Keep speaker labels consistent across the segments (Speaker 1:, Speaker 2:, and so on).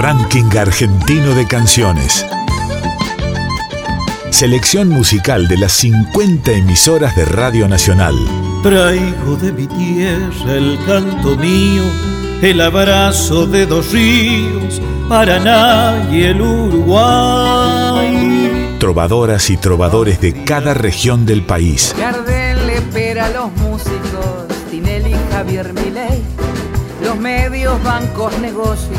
Speaker 1: Ranking Argentino de Canciones. Selección musical de las 50 emisoras de Radio Nacional.
Speaker 2: Traigo de mi tierra el canto mío, el abrazo de dos ríos, Paraná y el Uruguay.
Speaker 1: Trovadoras y trovadores de cada región del país.
Speaker 3: Gardel le espera a los músicos, Tinelli, Javier Milei, los medios, bancos, negocios,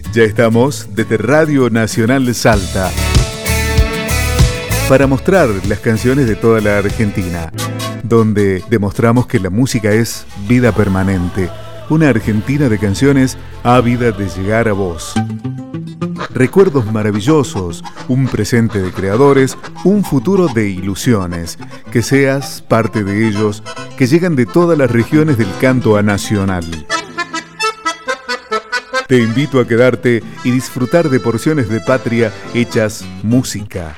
Speaker 4: Ya estamos desde Radio Nacional Salta para mostrar las canciones de toda la Argentina, donde demostramos que la música es vida permanente, una Argentina de canciones ávida de llegar a vos. Recuerdos maravillosos, un presente de creadores, un futuro de ilusiones, que seas parte de ellos, que llegan de todas las regiones del canto a nacional. Te invito a quedarte y disfrutar de porciones de patria hechas música.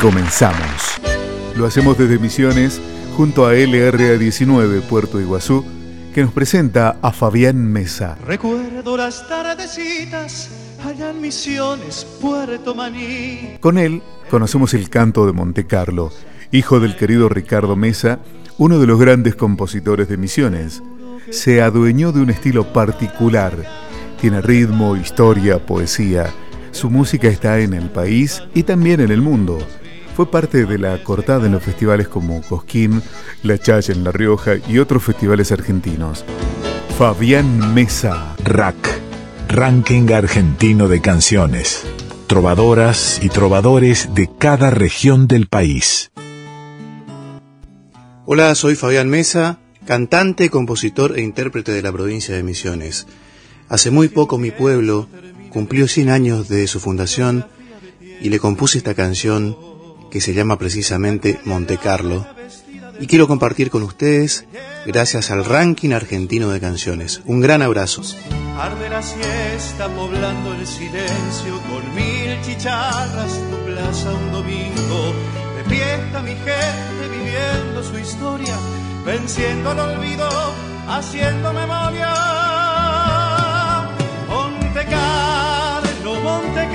Speaker 4: Comenzamos. Lo hacemos desde Misiones junto a LRA19 Puerto Iguazú, que nos presenta a Fabián Mesa.
Speaker 5: Recuerdo las tardecitas allá en Misiones, Puerto Maní.
Speaker 4: Con él conocemos el canto de Monte Carlo, hijo del querido Ricardo Mesa, uno de los grandes compositores de Misiones. Se adueñó de un estilo particular. Tiene ritmo, historia, poesía. Su música está en el país y también en el mundo. Fue parte de la cortada en los festivales como Cosquín, La Chaya en La Rioja y otros festivales argentinos. Fabián Mesa.
Speaker 1: RAC, Ranking Argentino de Canciones. Trovadoras y trovadores de cada región del país.
Speaker 6: Hola, soy Fabián Mesa, cantante, compositor e intérprete de la provincia de Misiones. Hace muy poco mi pueblo cumplió 100 años de su fundación y le compuse esta canción que se llama precisamente Monte Carlo, y quiero compartir con ustedes gracias al ranking argentino de canciones. Un gran abrazo.
Speaker 5: Siesta poblando el silencio con mil chicharras. Monte Carlo, Monte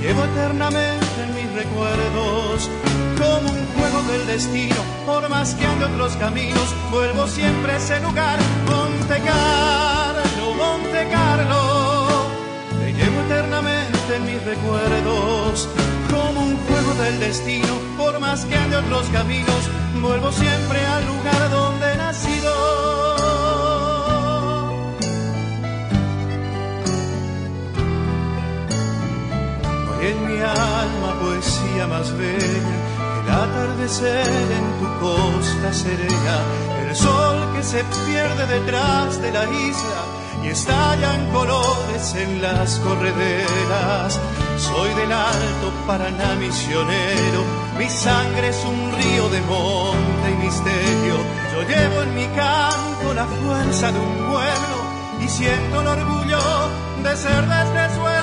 Speaker 5: llevo eternamente recuerdos como un juego del destino, por más que ande otros caminos, vuelvo siempre a ese lugar, Monte Carlo, Monte te llevo eternamente en mis recuerdos, como un juego del destino, por más que ande otros caminos, vuelvo siempre al lugar donde más bella, el atardecer en tu costa serena, el sol que se pierde detrás de la isla y estallan colores en las correderas. Soy del alto Paraná misionero, mi sangre es un río de monte y misterio. Yo llevo en mi canto la fuerza de un pueblo y siento el orgullo de ser de este suelo.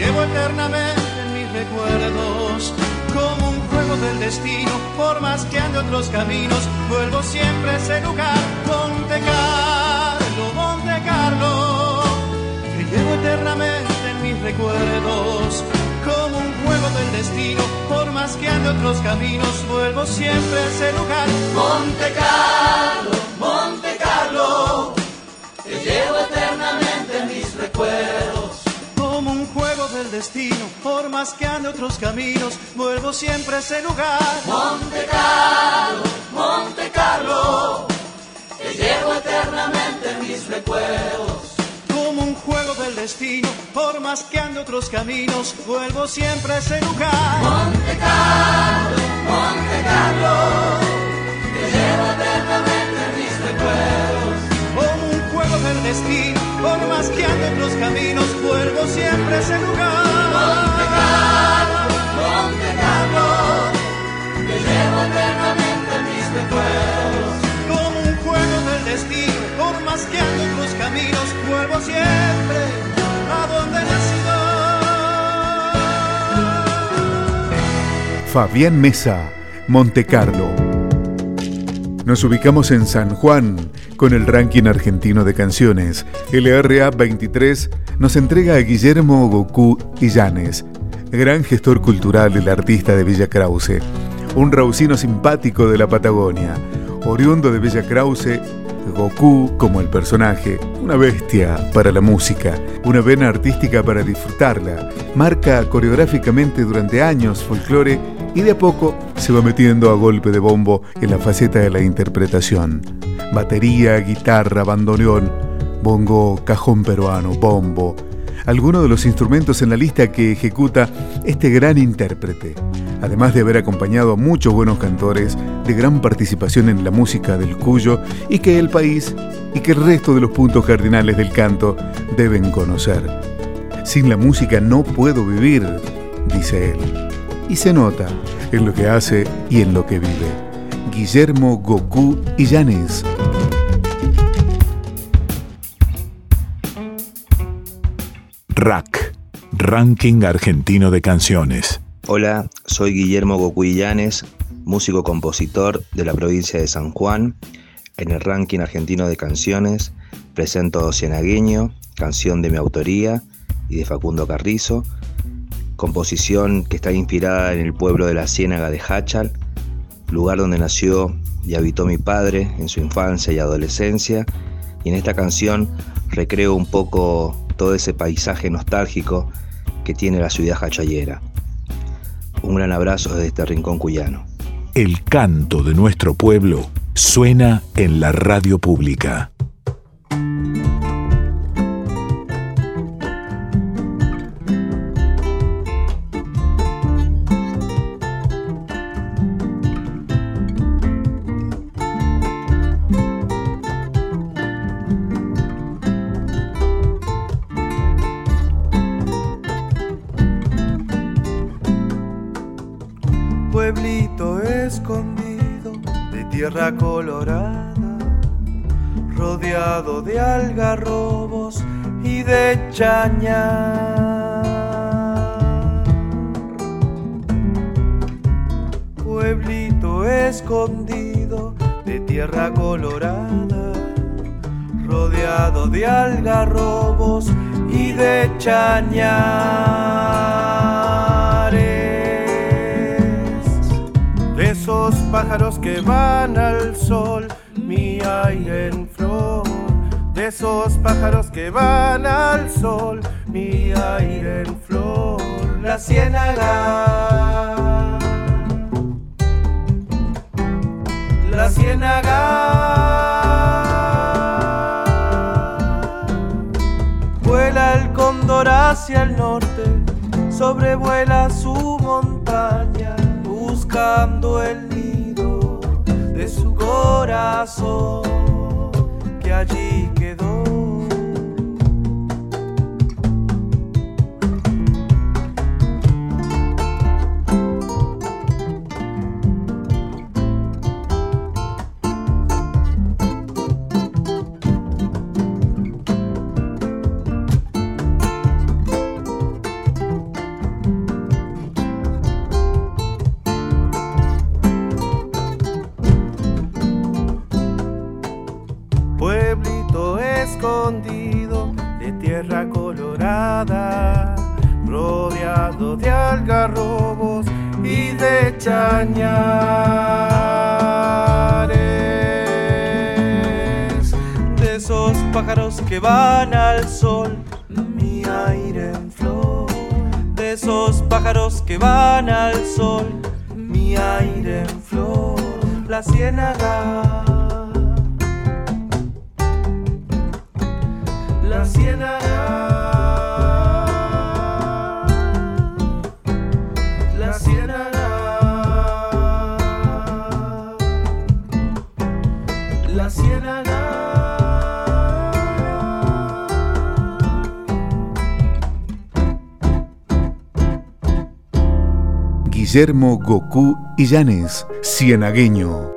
Speaker 5: Llevo eternamente en mis recuerdos, como un juego del destino, por más que ande otros caminos, vuelvo siempre a ese lugar, Monte Carlo, Monte Carlo, te llevo eternamente en mis recuerdos, como un juego del destino, por más que ande otros caminos, vuelvo siempre a ese lugar, Monte Carlo, Monte Carlo te llevo eternamente en mis recuerdos. Destino, por más que ande otros caminos, vuelvo siempre a ese lugar. Monte Carlo, Monte Carlo, te llevo eternamente en mis recuerdos. Como un juego del destino, por más que ande otros caminos, vuelvo siempre a ese lugar. Monte Carlo, Monte Carlo, formas que anden los caminos, cuervo
Speaker 7: siempre es el lugar.
Speaker 8: Monte Carlo, Monte Carlo, te llevo eternamente mis recuerdos.
Speaker 7: Como un juego del destino, formas que anden los caminos, cuervo siempre, a donde nacido.
Speaker 4: Fabián Mesa, Monte Carlo nos ubicamos en San Juan con el ranking argentino de canciones. LRA 23 nos entrega a Guillermo Goku Illanes, gran gestor cultural, el artista de Villa Krause, un raucino simpático de la Patagonia, oriundo de Villa Krause, Goku como el personaje, una bestia para la música, una vena artística para disfrutarla, marca coreográficamente durante años folclore y de a poco se va metiendo a golpe de bombo en la faceta de la interpretación. Batería, guitarra, bandoneón, bongo, cajón peruano, bombo. Algunos de los instrumentos en la lista que ejecuta este gran intérprete, además de haber acompañado a muchos buenos cantores de gran participación en la música del Cuyo y que el país y que el resto de los puntos cardinales del canto deben conocer. Sin la música no puedo vivir, dice él y se nota en lo que hace y en lo que vive. Guillermo Goku Illanes.
Speaker 1: Rack, Ranking Argentino de Canciones.
Speaker 9: Hola, soy Guillermo Goku Illanes, músico compositor de la provincia de San Juan. En el ranking argentino de canciones presento Cienagueño, canción de mi autoría y de Facundo Carrizo, composición que está inspirada en el pueblo de la Ciénaga de Hachal, lugar donde nació y habitó mi padre en su infancia y adolescencia, y en esta canción recreo un poco todo ese paisaje nostálgico que tiene la ciudad hachayera. Un gran abrazo desde este rincón cuyano.
Speaker 1: El canto de nuestro pueblo suena en la radio pública.
Speaker 5: De algarrobos y de chañar. Pueblito escondido de tierra colorada, rodeado de algarrobos y de chañares esos pájaros que van al sol, mi aire en flor. De esos pájaros que van al sol, mi aire en flor. La ciénaga. La ciénaga. Vuela el cóndor hacia el norte, sobrevuela su montaña buscando el nido de su corazón que allí van al sol, mi aire en flor, de esos pájaros que van al sol, mi aire en flor, la ciénaga.
Speaker 4: Guillermo Goku Illanes, cienagueño.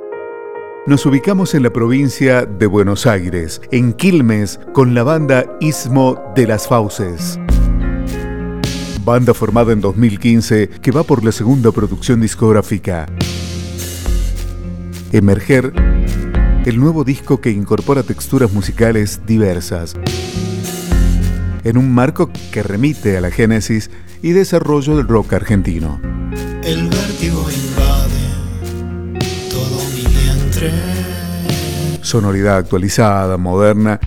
Speaker 4: Nos ubicamos en la provincia de Buenos Aires, en Quilmes, con la banda Istmo de las Fauces. Banda formada en 2015 que va por la segunda producción discográfica. Emerger, el nuevo disco que incorpora texturas musicales diversas en un marco que remite a la génesis y desarrollo del rock argentino.
Speaker 10: El vértigo invade todo mi vientre.
Speaker 4: Sonoridad actualizada, moderna,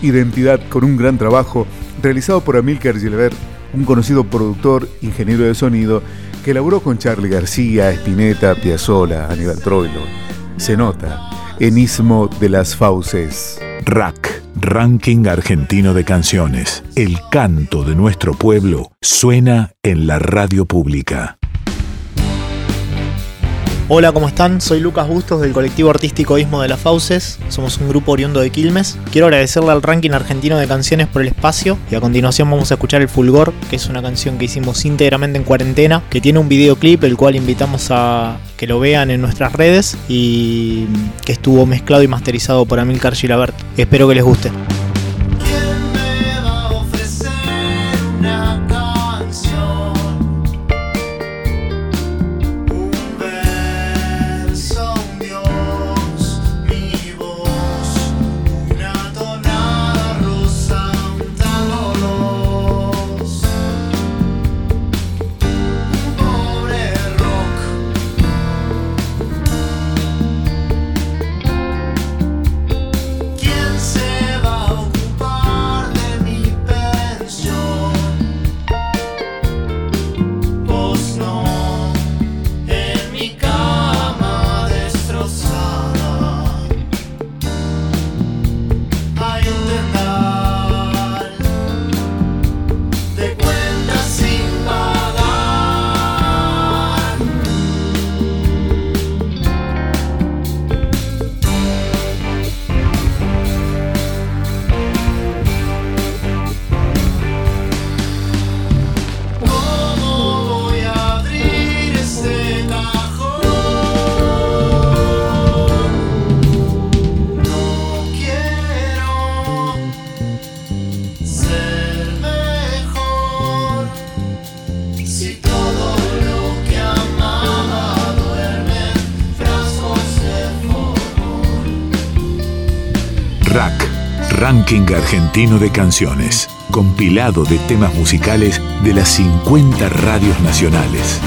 Speaker 4: identidad con un gran trabajo realizado por Amílcar Gilbert, un conocido productor, ingeniero de sonido, que elaboró con Charlie García, Spinetta, Piazzolla, Aníbal Troilo. Se nota, enismo de las fauces.
Speaker 1: Rack, Ranking Argentino de Canciones. El canto de nuestro pueblo suena en la radio pública.
Speaker 11: Hola, ¿cómo están? Soy Lucas Bustos del colectivo artístico Ismo de las Fauces. Somos un grupo oriundo de Quilmes. Quiero agradecerle al ranking argentino de canciones por el espacio y a continuación vamos a escuchar El Fulgor, que es una canción que hicimos íntegramente en cuarentena, que tiene un videoclip el cual invitamos a que lo vean en nuestras redes y que estuvo mezclado y masterizado por Amilcar Gilabert. Espero que les guste.
Speaker 1: Argentino de Canciones. Compilado de temas musicales de las 50 radios nacionales.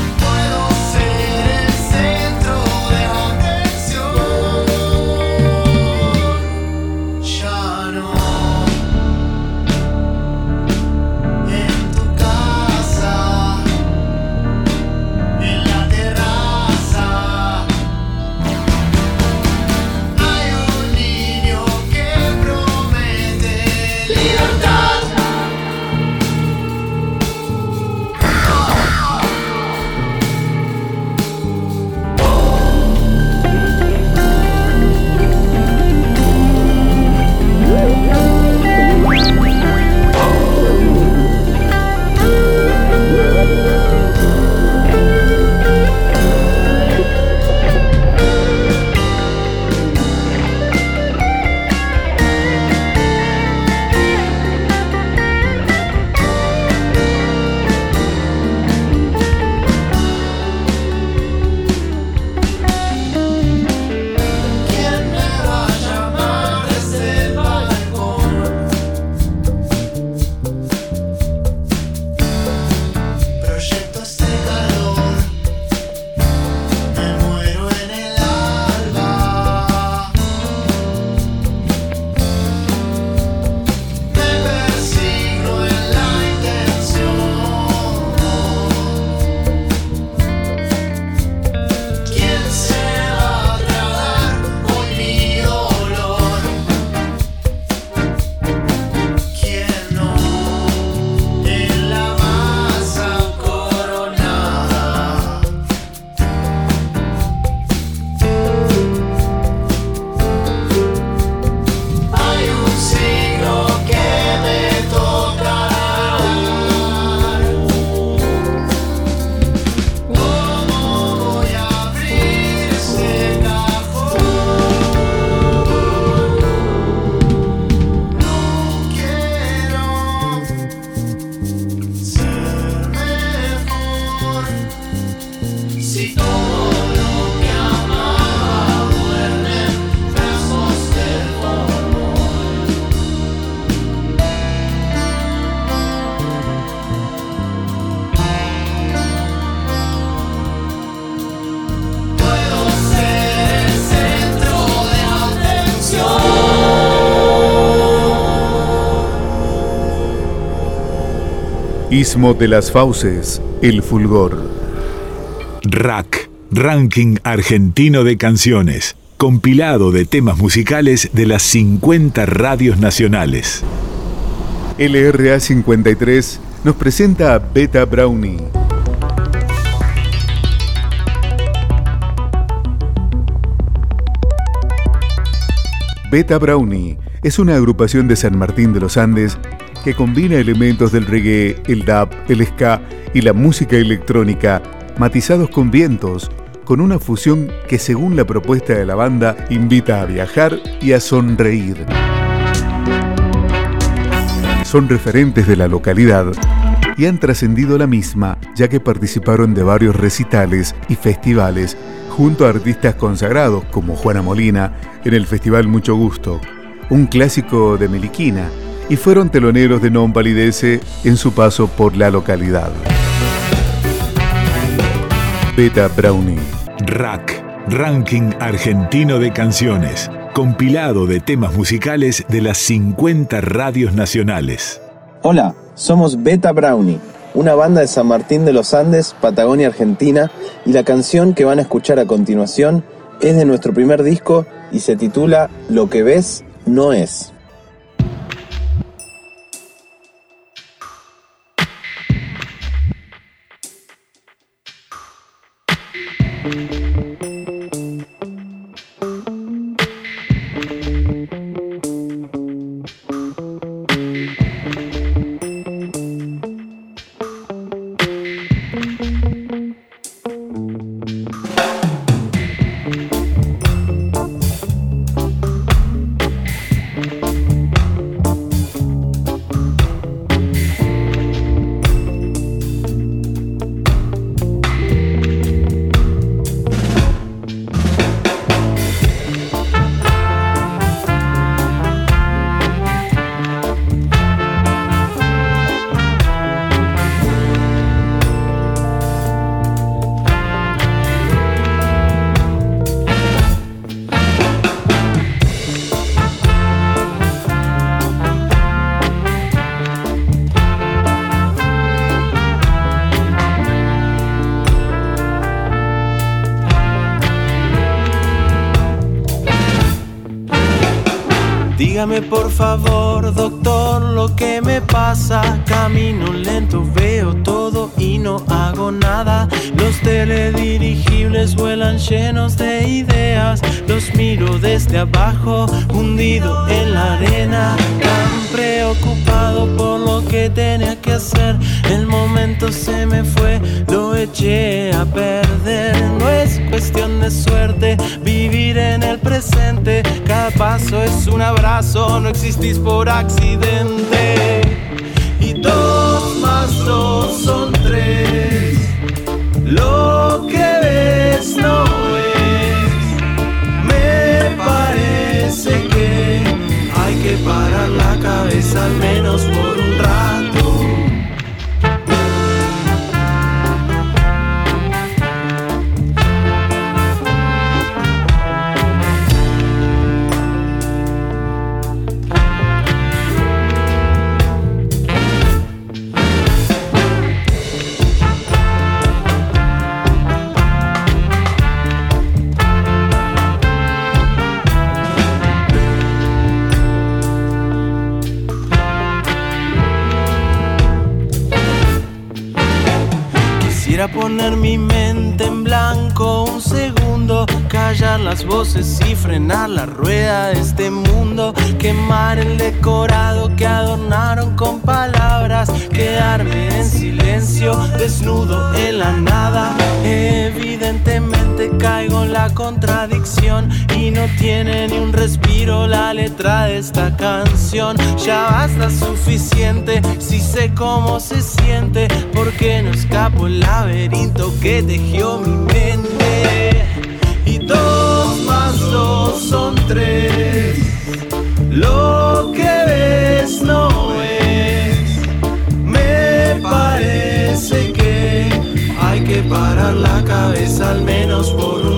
Speaker 4: Istmo de las Fauces, El Fulgor.
Speaker 1: Rack, Ranking Argentino de Canciones, compilado de temas musicales de las 50 radios nacionales.
Speaker 4: LRA 53 nos presenta a Beta Brownie. Beta Brownie es una agrupación de San Martín de los Andes que combina elementos del reggae, el dub, el ska y la música electrónica, matizados con vientos, con una fusión que según la propuesta de la banda invita a viajar y a sonreír. Son referentes de la localidad y han trascendido la misma, ya que participaron de varios recitales y festivales junto a artistas consagrados como Juana Molina en el Festival Mucho Gusto, un clásico de Meliquina, y fueron teloneros de Non Palidece en su paso por la localidad. Beta Brownie.
Speaker 1: Rack, Ranking Argentino de Canciones, compilado de temas musicales de las 50 radios nacionales.
Speaker 12: Hola, somos Beta Brownie, una banda de San Martín de los Andes, Patagonia, Argentina, y la canción que van a escuchar a continuación es de nuestro primer disco y se titula Lo que ves no es.
Speaker 13: Dígame por favor, doctor, lo que me pasa. Camino lento, veo todo no hago nada. Los teledirigibles vuelan llenos de ideas. Los miro desde abajo, hundido en la arena. Tan preocupado por lo que tenía que hacer. El momento se me fue, lo eché a perder. No es cuestión de suerte vivir en el presente. Cada paso es un abrazo, no existís por accidente. Y dos Lo que ves no es. Me parece que hay que parar la cabeza al menos por Quisiera poner mi mente en blanco un segundo, callar las voces y frenar la rueda de este mundo, quemar el decorado que adornaron con palabras, quedarme en silencio, desnudo en la nada. Evidentemente caigo en la contradicción y no tiene ni un respiro la letra de esta canción. Ya basta suficiente si sé cómo se siente, porque no escapo el laberinto que tejió mi mente. Lo que ves no es. Me parece que hay que parar la cabeza al menos por un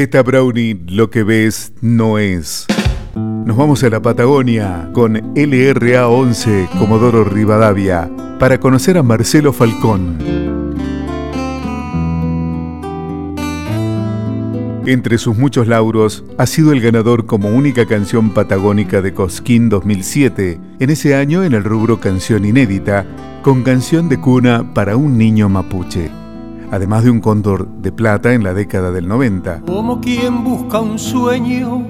Speaker 4: Beta Brownie, lo que ves no es. Nos vamos a la Patagonia con LRA 11 Comodoro Rivadavia para conocer a Marcelo Falcón. Entre sus muchos lauros, ha sido el ganador como única canción patagónica de Cosquín 2007, en ese año en el rubro canción inédita, con canción de cuna para un niño mapuche, además de un cóndor de plata en la década del 90.
Speaker 2: Como quien busca un sueño,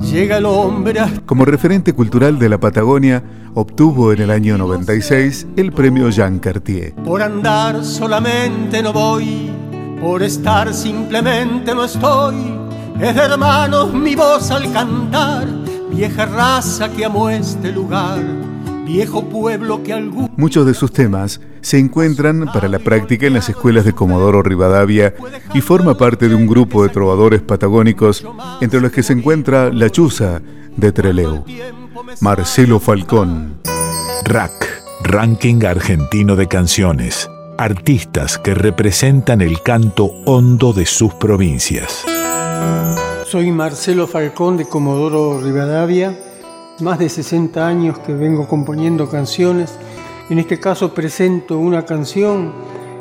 Speaker 2: llega el hombre a...
Speaker 4: Como referente cultural de la Patagonia, obtuvo en el año 96 el premio Jean Cartier.
Speaker 2: Por andar solamente no voy, por estar simplemente no estoy. Es de hermanos mi voz al cantar, vieja raza que amo este lugar, viejo pueblo que algún...
Speaker 4: Muchos de sus temas se encuentran para la práctica en las escuelas de Comodoro Rivadavia y forma parte de un grupo de trovadores patagónicos entre los que se encuentra La Chuza de Treleu. Marcelo Falcón.
Speaker 1: RAC, Ranking Argentino de Canciones. Artistas que representan el canto hondo de sus provincias.
Speaker 2: Soy Marcelo Falcón de Comodoro Rivadavia, más de 60 años que vengo componiendo canciones. En este caso presento una canción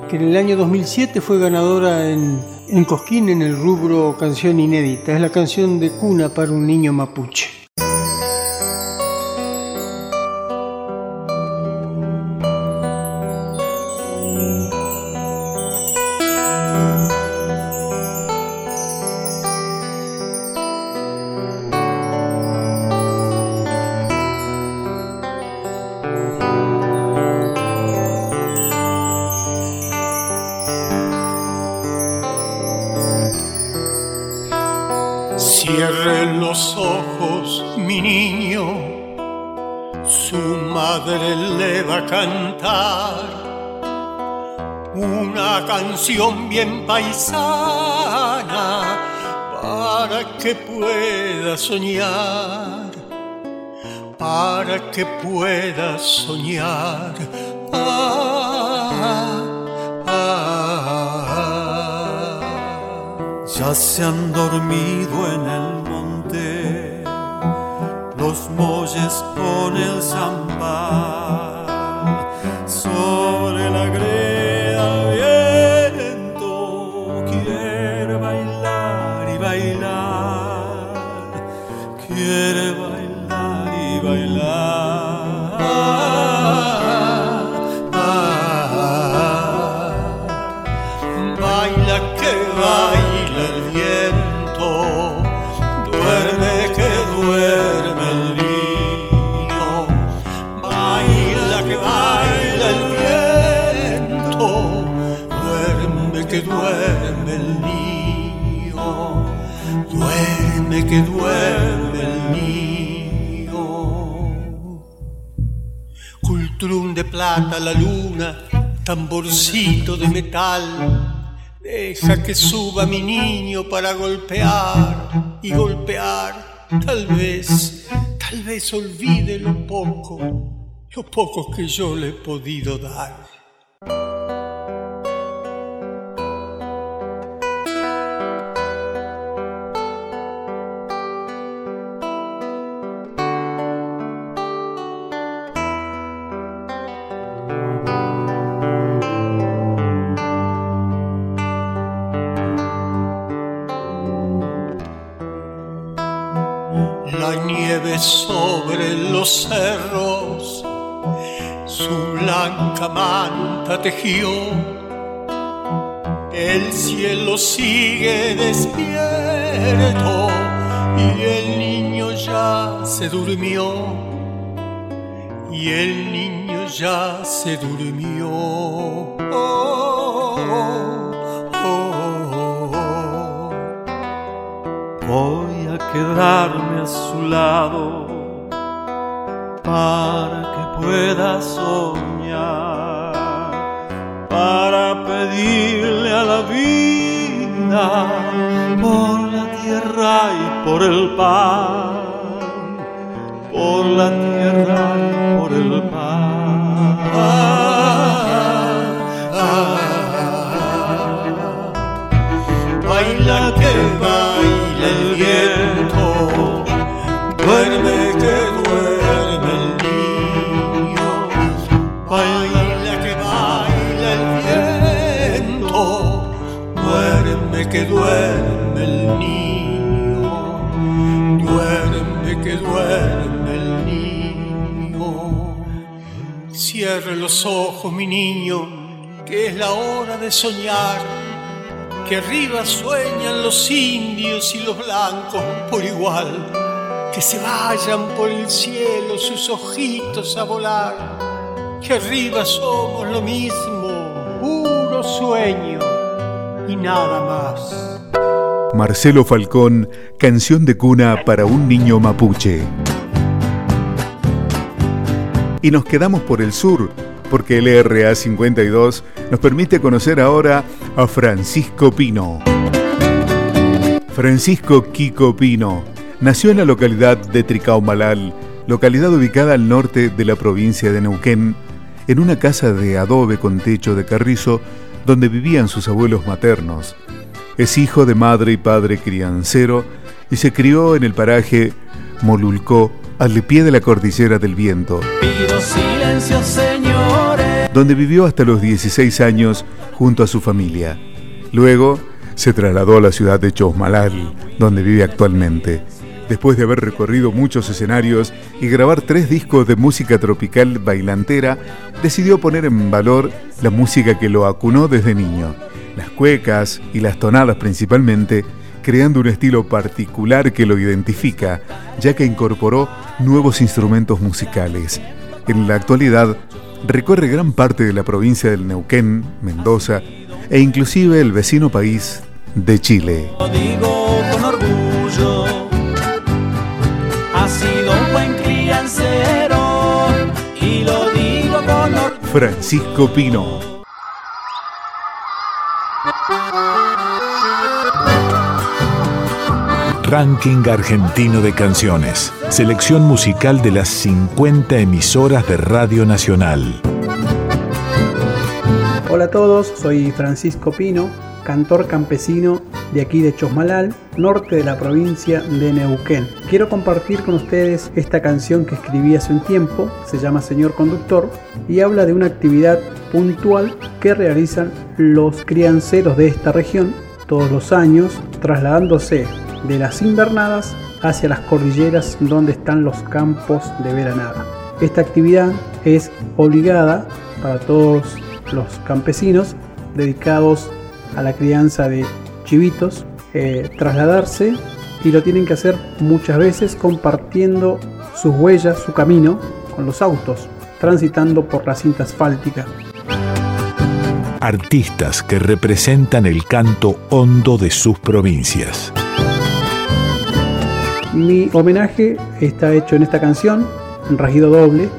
Speaker 2: que en el año 2007 fue ganadora en, en Cosquín en el rubro canción inédita. Es la canción de cuna para un niño mapuche. Bien paisana para que pueda soñar, para que pueda soñar. Ah,
Speaker 14: Ya se han dormido en el monte los molles con el zambá sobre la greda
Speaker 2: la luna, tamborcito de metal. Deja que suba mi niño para golpear y golpear. Tal vez, tal vez olvide lo poco, lo poco que yo le he podido dar. Sobre los cerros su blanca manta tejió. El cielo sigue despierto y el niño ya se durmió. Y el niño ya se durmió. Oh, oh, oh, oh.
Speaker 14: Voy a quedarme lado para que pueda soñar, para pedirle a la vida por la tierra y por el pan, por la
Speaker 15: Los ojos, mi niño, que es la hora de soñar, que arriba sueñan los indios y los blancos por igual, que se vayan por el cielo sus ojitos a volar, que arriba somos lo mismo, puro sueño y nada más.
Speaker 4: Marcelo Falcón, canción de cuna para un niño mapuche. Y nos quedamos por el sur, porque el RA 52 nos permite conocer ahora a Francisco Pino. Francisco Kiko Pino nació en la localidad de Tricaumalal, localidad ubicada al norte de la provincia de Neuquén, en una casa de adobe con techo de carrizo donde vivían sus abuelos maternos. Es hijo de madre y padre criancero y se crió en el paraje Molulcó, al pie de la cordillera del viento,
Speaker 16: Pido silencio, señores.
Speaker 4: donde vivió hasta los 16 años junto a su familia. Luego se trasladó a la ciudad de Chosmalal, donde vive actualmente. Después de haber recorrido muchos escenarios y grabar tres discos de música tropical bailantera, decidió poner en valor la música que lo acunó desde niño, las cuecas y las tonadas principalmente, creando un estilo particular que lo identifica, ya que incorporó nuevos instrumentos musicales. En la actualidad, recorre gran parte de la provincia del Neuquén, Mendoza e inclusive el vecino país de Chile.
Speaker 16: Lo digo con orgullo. Ha sido un buen criancero. Y lo digo con orgullo.
Speaker 4: Francisco Pino.
Speaker 1: Ranking Argentino de Canciones. Selección musical de las 50 emisoras de Radio Nacional.
Speaker 17: Hola a todos, soy Francisco Pino, cantor campesino de aquí de Chosmalal, norte de la provincia de Neuquén. Quiero compartir con ustedes esta canción que escribí hace un tiempo, se llama Señor Conductor, y habla de una actividad puntual que realizan los crianceros de esta región todos los años, trasladándose de las invernadas hacia las cordilleras donde están los campos de veranada. Esta actividad es obligada para todos los campesinos dedicados a la crianza de chivitos, eh, trasladarse y lo tienen que hacer muchas veces compartiendo sus huellas, su camino con los autos, transitando por la cinta asfáltica.
Speaker 1: Artistas que representan el canto hondo de sus provincias.
Speaker 17: Mi homenaje está hecho en esta canción, en rajido doble,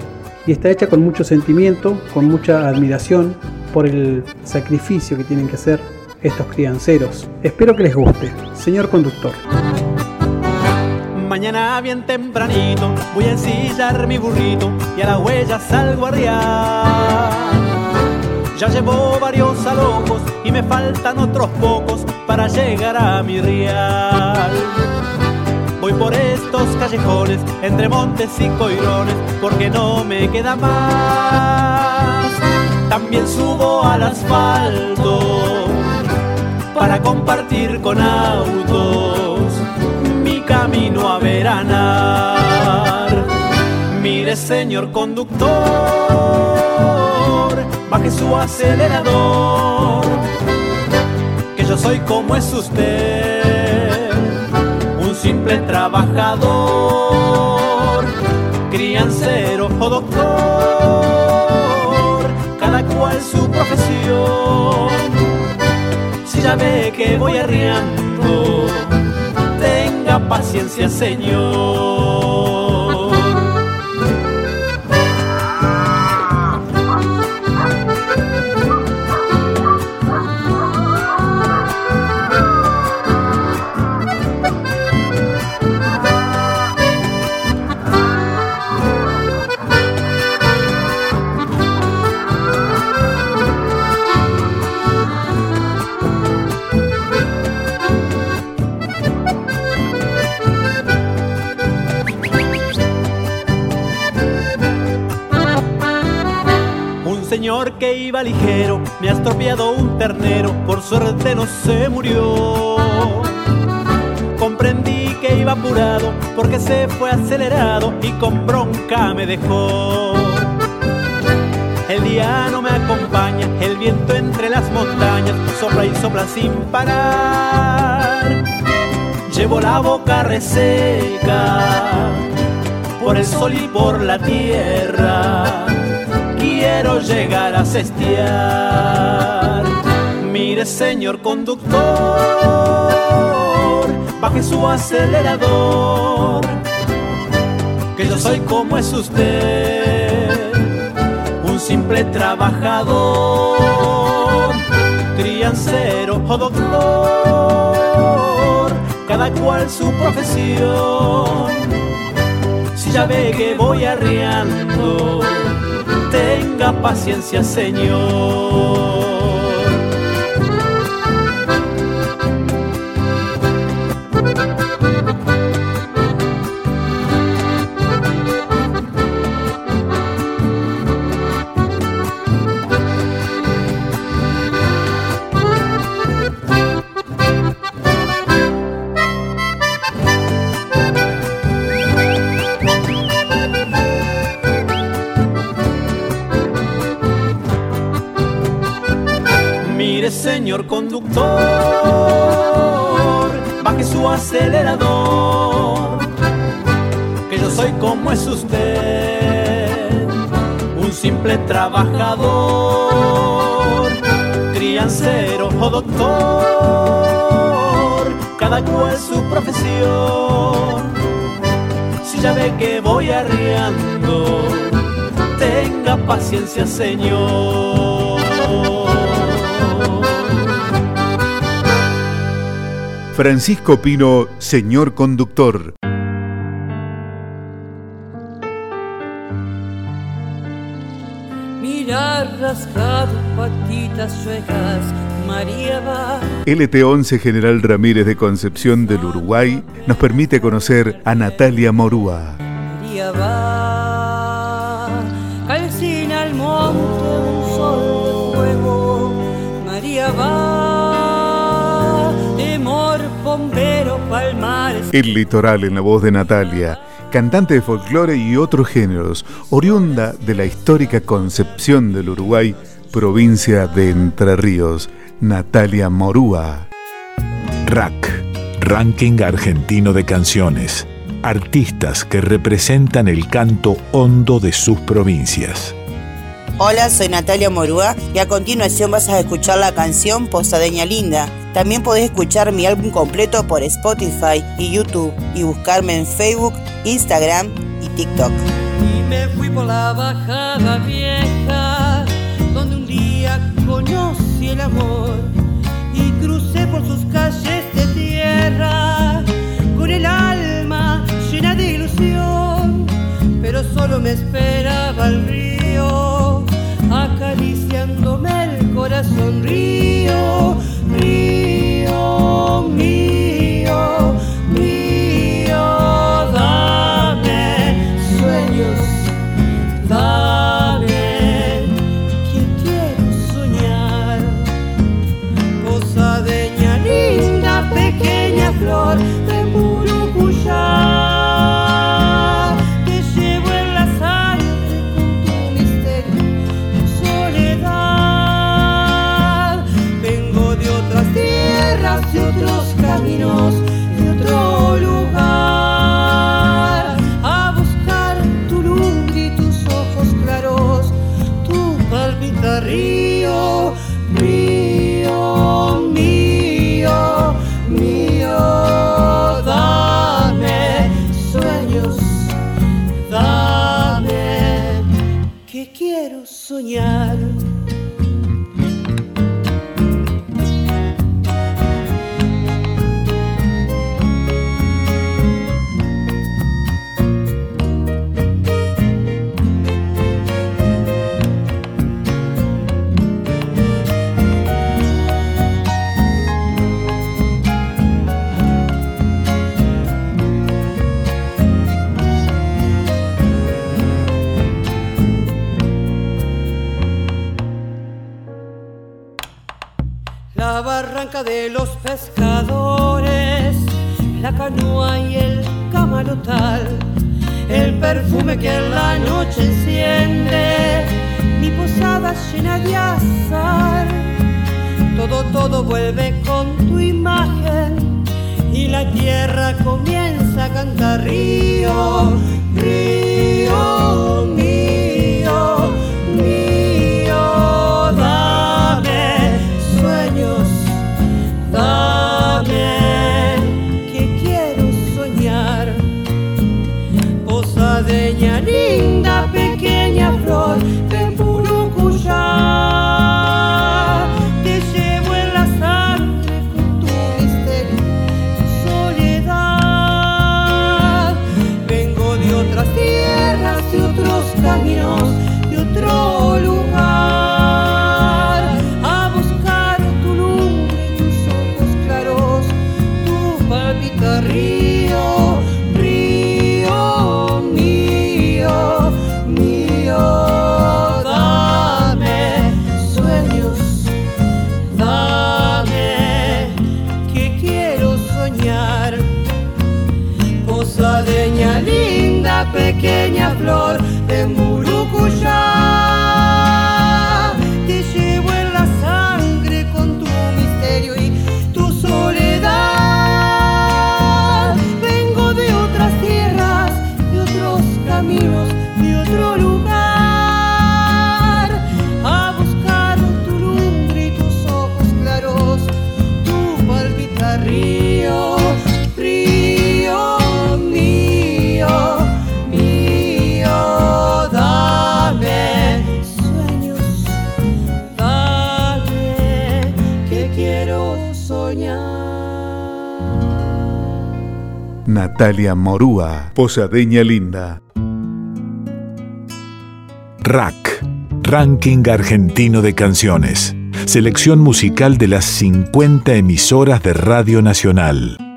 Speaker 17: y está hecha con mucho sentimiento, con mucha admiración por el sacrificio que tienen que hacer estos crianceros. Espero que les guste. Señor conductor.
Speaker 16: Mañana bien tempranito voy a ensillar mi burrito y a la huella salgo a. Ya llevo varios alojos y me faltan otros pocos para llegar a mi real. Por estos callejones entre montes y coirones porque no me queda más. También subo al asfalto para compartir con autos mi camino a veranar. Mire, señor conductor, baje su acelerador, que yo soy como es usted, trabajador, criancero o doctor, cada cual su profesión. Si ya ve que voy arriando, tenga paciencia, señor. Iba ligero, me ha estropeado un ternero, por suerte no se murió. Comprendí que iba apurado porque se fue acelerado y con bronca me dejó. El día no me acompaña, el viento entre las montañas sopla y sopla sin parar. Llevo la boca reseca por el sol y por la tierra. Quiero llegar a cestear. Mire, señor conductor, baje su acelerador. Que yo soy como es usted, un simple trabajador, criancero o doctor, cada cual su profesión si ya ve que voy arriando, paciencia, Señor. Señor conductor, baje su acelerador, que yo soy como es usted, un simple trabajador, criancero o doctor, cada cual su profesión. Si ya ve que voy arriando, tenga paciencia, señor.
Speaker 4: Francisco Pino, señor conductor.
Speaker 18: Mirar rasgado, patitas suecas, María va.
Speaker 4: LT11 General Ramírez de Concepción del Uruguay nos permite conocer a Natalia Morúa.
Speaker 18: María va,
Speaker 4: El litoral en la voz de Natalia, cantante de folclore y otros géneros, oriunda de la histórica Concepción del Uruguay, provincia de Entre Ríos. Natalia Morúa.
Speaker 1: RAC, Ranking Argentino de Canciones. Artistas que representan el canto hondo de sus provincias.
Speaker 19: Hola, soy Natalia Morúa y a continuación vas a escuchar la canción Posadeña Linda. También podés escuchar mi álbum completo por Spotify y YouTube y buscarme en Facebook, Instagram y TikTok.
Speaker 18: Y me fui por la bajada vieja, donde un día conocí el amor y crucé por sus calles de tierra con el alma llena de ilusión, pero solo me esperaba el río acariciándome el corazón. Río, río mío, mío, dame sueños, dame de los pescadores, la canoa y el camalotal, el perfume que en la noche enciende, mi posada llena de azar. Todo, todo vuelve con tu imagen y la tierra comienza a cantar río, río
Speaker 4: Natalia Morúa, Posadeña Linda.
Speaker 1: RAC, Ranking Argentino de Canciones. Selección musical de las 50 emisoras de Radio Nacional.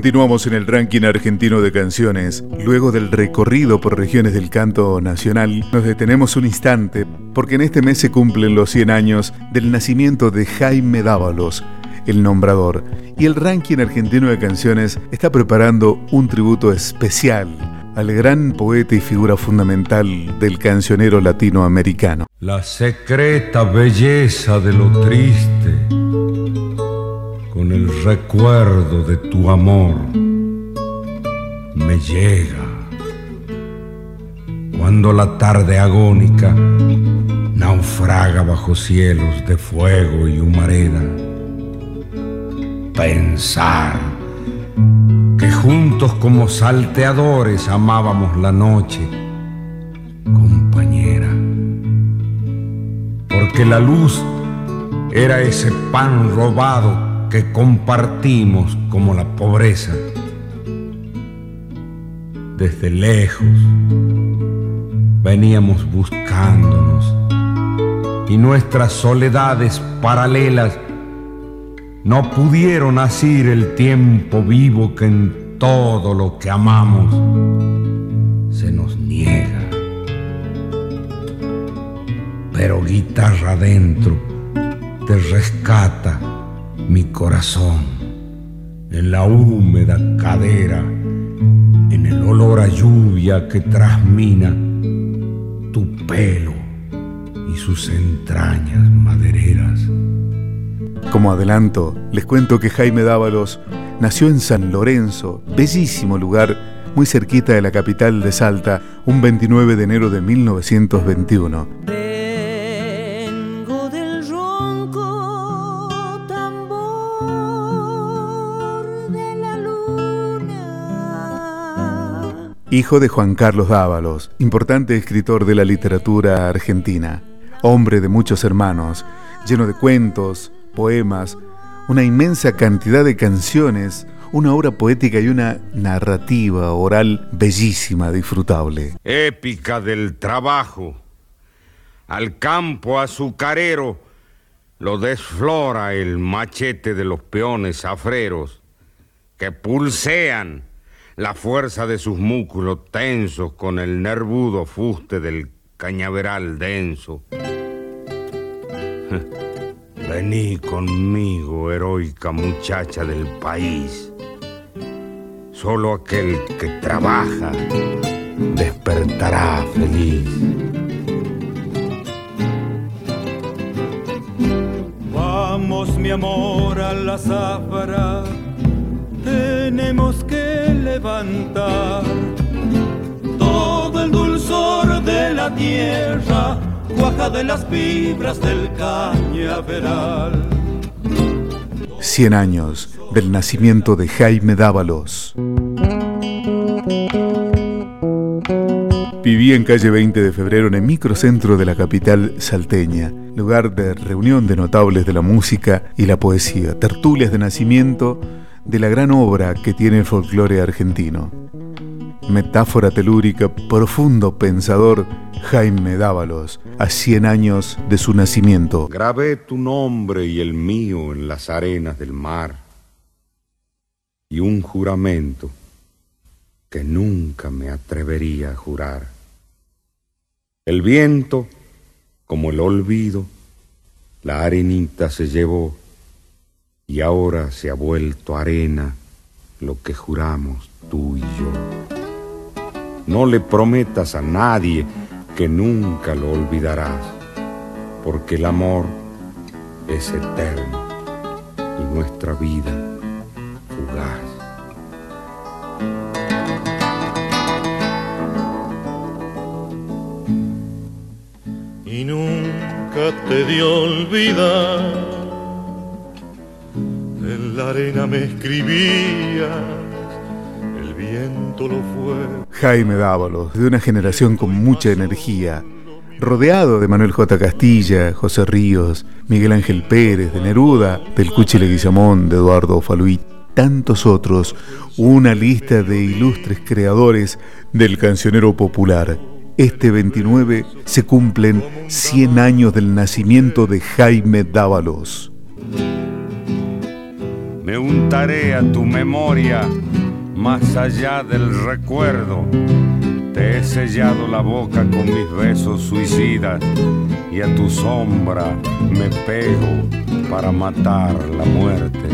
Speaker 4: Continuamos en el ranking argentino de canciones. Luego del recorrido por regiones del canto nacional, nos detenemos un instante porque en este mes se cumplen los 100 años del nacimiento de Jaime Dávalos, el nombrador, y el ranking argentino de canciones está preparando un tributo especial al gran poeta y figura fundamental del cancionero latinoamericano.
Speaker 20: La secreta belleza de lo triste, el recuerdo de tu amor, me llega. Cuando la tarde agónica naufraga bajo cielos de fuego y humareda, pensar que juntos como salteadores amábamos la noche, compañera. Porque la luz era ese pan robado que compartimos como la pobreza. Desde lejos veníamos buscándonos y nuestras soledades paralelas no pudieron asir el tiempo vivo que en todo lo que amamos se nos niega. Pero guitarra adentro te rescata mi corazón en la húmeda cadera, en el olor a lluvia que trasmina tu pelo y sus entrañas madereras.
Speaker 4: Como adelanto, les cuento que Jaime Dávalos nació en San Lorenzo, bellísimo lugar muy cerquita de la capital de Salta, un 29 de enero de 1921. Hijo de Juan Carlos Dávalos, importante escritor de la literatura argentina, hombre de muchos hermanos, lleno de cuentos, poemas, una inmensa cantidad de canciones, una obra poética y una narrativa oral bellísima, disfrutable.
Speaker 20: Épica del trabajo, al campo azucarero, lo desflora el machete de los peones afreros que pulsean la fuerza de sus músculos tensos con el nervudo fuste del cañaveral denso. Vení conmigo, heroica muchacha del país. Solo aquel que trabaja despertará feliz.
Speaker 14: Vamos, mi amor, a la zafra. Tenemos que levantar todo el dulzor de la tierra, cuaja de las fibras del cañaveral.
Speaker 4: 100 años del nacimiento de Jaime Dávalos. Viví en calle 20 de febrero en el microcentro de la capital salteña, lugar de reunión de notables de la música y la poesía, tertulias de nacimiento de la gran obra que tiene el folclore argentino. Metáfora telúrica, profundo pensador, Jaime Dávalos, a 100 años de su nacimiento.
Speaker 20: Grabé tu nombre y el mío en las arenas del mar y un juramento que nunca me atrevería a jurar. El viento, como el olvido, la arenita se llevó y ahora se ha vuelto arena lo que juramos tú y yo. No le prometas a nadie que nunca lo olvidarás, porque el amor es eterno y nuestra vida fugaz.
Speaker 21: y nunca te dio olvidar. La arena me escribías, el viento lo fue.
Speaker 4: Jaime Dávalos, de una generación con mucha energía, rodeado de Manuel J. Castilla, José Ríos, Miguel Ángel Pérez, de Neruda, del Cuchi Leguizamón, de Eduardo Faluí, tantos otros, una lista de ilustres creadores del cancionero popular. Este 29 se cumplen 100 años del nacimiento de Jaime Dávalos.
Speaker 20: Me untaré a tu memoria más allá del recuerdo. Te he sellado la boca con mis besos suicidas y a tu sombra me pego para matar la muerte.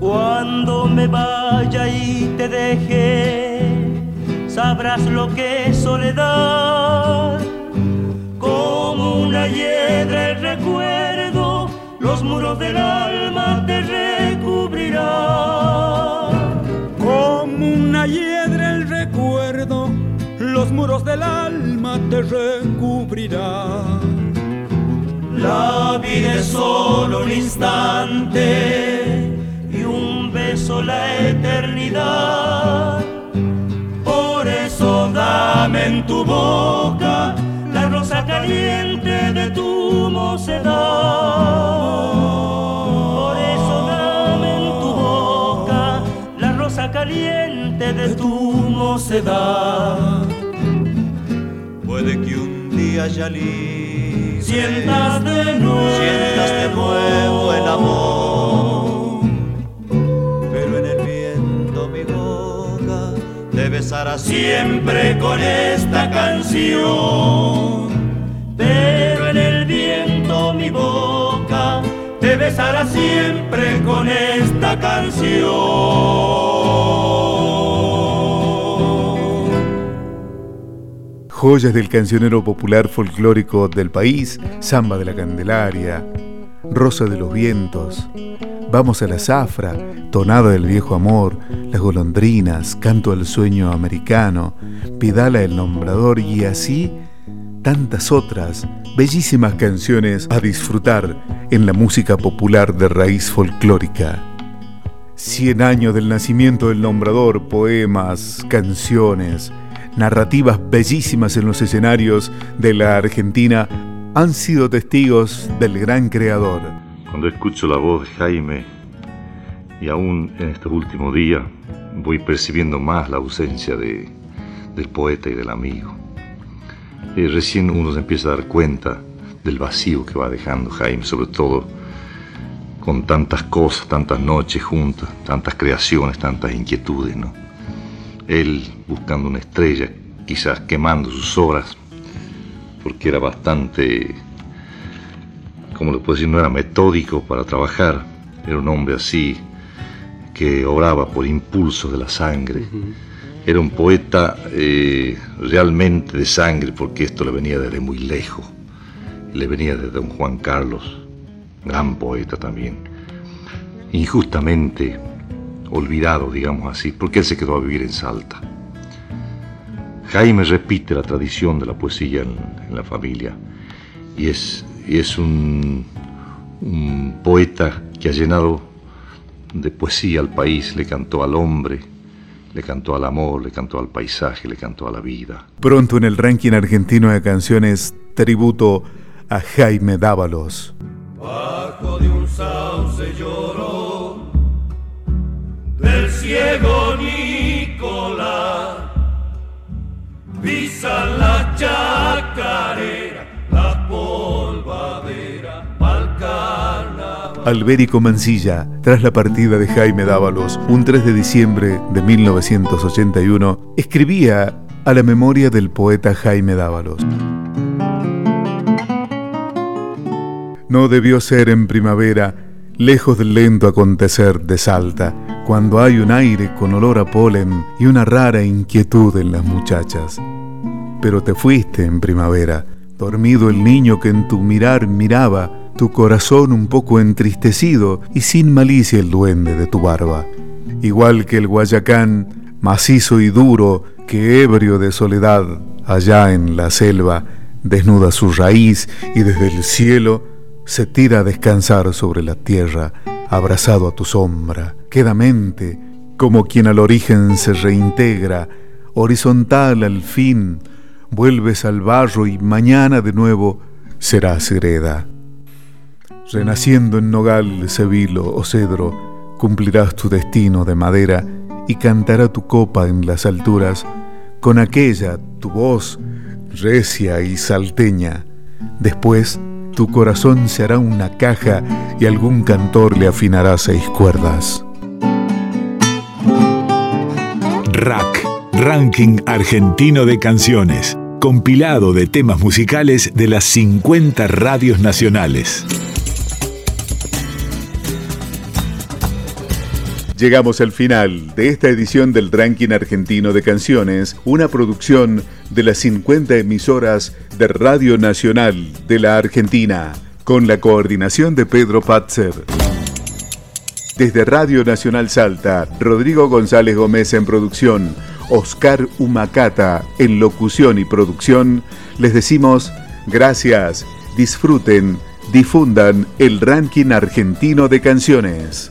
Speaker 22: Cuando me vaya y te deje, sabrás lo que es soledad. Como una hiedra el recuerdo, los muros del alma te recubrirá.
Speaker 14: Como una hiedra el recuerdo, los muros del alma te recubrirá.
Speaker 22: La vida es solo un instante y un beso la eternidad. Por eso dame en tu boca rosa caliente de tu mocedad. Por eso dame en tu boca la rosa caliente de tu mocedad.
Speaker 21: Puede que un día ya libre
Speaker 22: Sientas de nuevo,
Speaker 21: sientas de nuevo el amor, pero en el viento mi boca te besará
Speaker 22: siempre con esta canción. Pero en el viento mi boca te besará siempre con esta canción.
Speaker 4: Joyas del cancionero popular folclórico del país, Samba de la Candelaria, Rosa de los Vientos, Vamos a la Zafra, Tonada del Viejo Amor, Las Golondrinas, Canto al Sueño Americano, Pidala el Nombrador y así tantas otras bellísimas canciones a disfrutar en la música popular de raíz folclórica. Cien años del nacimiento del nombrador, poemas, canciones, narrativas bellísimas en los escenarios de la Argentina han sido testigos del gran creador.
Speaker 23: Cuando escucho la voz de Jaime y aún en estos últimos días voy percibiendo más la ausencia de, del poeta y del amigo. Recién uno se empieza a dar cuenta del vacío que va dejando Jaime, sobre todo con tantas cosas, tantas noches juntas, tantas creaciones, tantas inquietudes, ¿no? Él buscando una estrella, quizás quemando sus obras, porque era bastante, como lo puedo decir, no era metódico para trabajar, era un hombre así, que obraba por impulsos de la sangre. Era un poeta eh, realmente de sangre, porque esto le venía desde muy lejos. Le venía de don Juan Carlos, gran poeta también. Injustamente olvidado, digamos así, porque él se quedó a vivir en Salta. Jaime repite la tradición de la poesía en, la familia y es, y es un, un poeta que ha llenado de poesía al país, le cantó al hombre, le cantó al amor, le cantó al paisaje, le cantó a la vida.
Speaker 4: Pronto en el ranking argentino de canciones, tributo a Jaime Dávalos.
Speaker 10: Bajo de un sauce lloró del ciego Nicolás, pisa la chacarera,
Speaker 4: Albérico Mancilla, tras la partida de Jaime Dávalos, un 3 de diciembre de 1981, escribía a la memoria del poeta Jaime Dávalos. No debió ser en primavera, lejos del lento acontecer de Salta, cuando hay un aire con olor a polen y una rara inquietud en las muchachas. Pero te fuiste en primavera, dormido el niño que en tu mirar miraba, tu corazón un poco entristecido y sin malicia el duende de tu barba. Igual que el Guayacán, macizo y duro, que ebrio de soledad, allá en la selva, desnuda su raíz y desde el cielo se tira a descansar sobre la tierra, abrazado a tu sombra, quedamente, como quien al origen se reintegra, horizontal al fin, vuelves al barro y mañana de nuevo serás greda. Renaciendo en nogal, cebilo o cedro, cumplirás tu destino de madera y cantará tu copa en las alturas con aquella tu voz recia y salteña. Después tu corazón se hará una caja y algún cantor le afinará seis cuerdas.
Speaker 1: Rack, Ranking Argentino de Canciones, compilado de temas musicales de las 50 radios nacionales.
Speaker 4: Llegamos al final de esta edición del Ranking Argentino de Canciones, una producción de las 50 emisoras de Radio Nacional de la Argentina, con la coordinación de Pedro Patzer. Desde Radio Nacional Salta, Rodrigo González Gómez en producción, Oscar Humacata en locución y producción, les decimos gracias, disfruten, difundan el ranking argentino de canciones.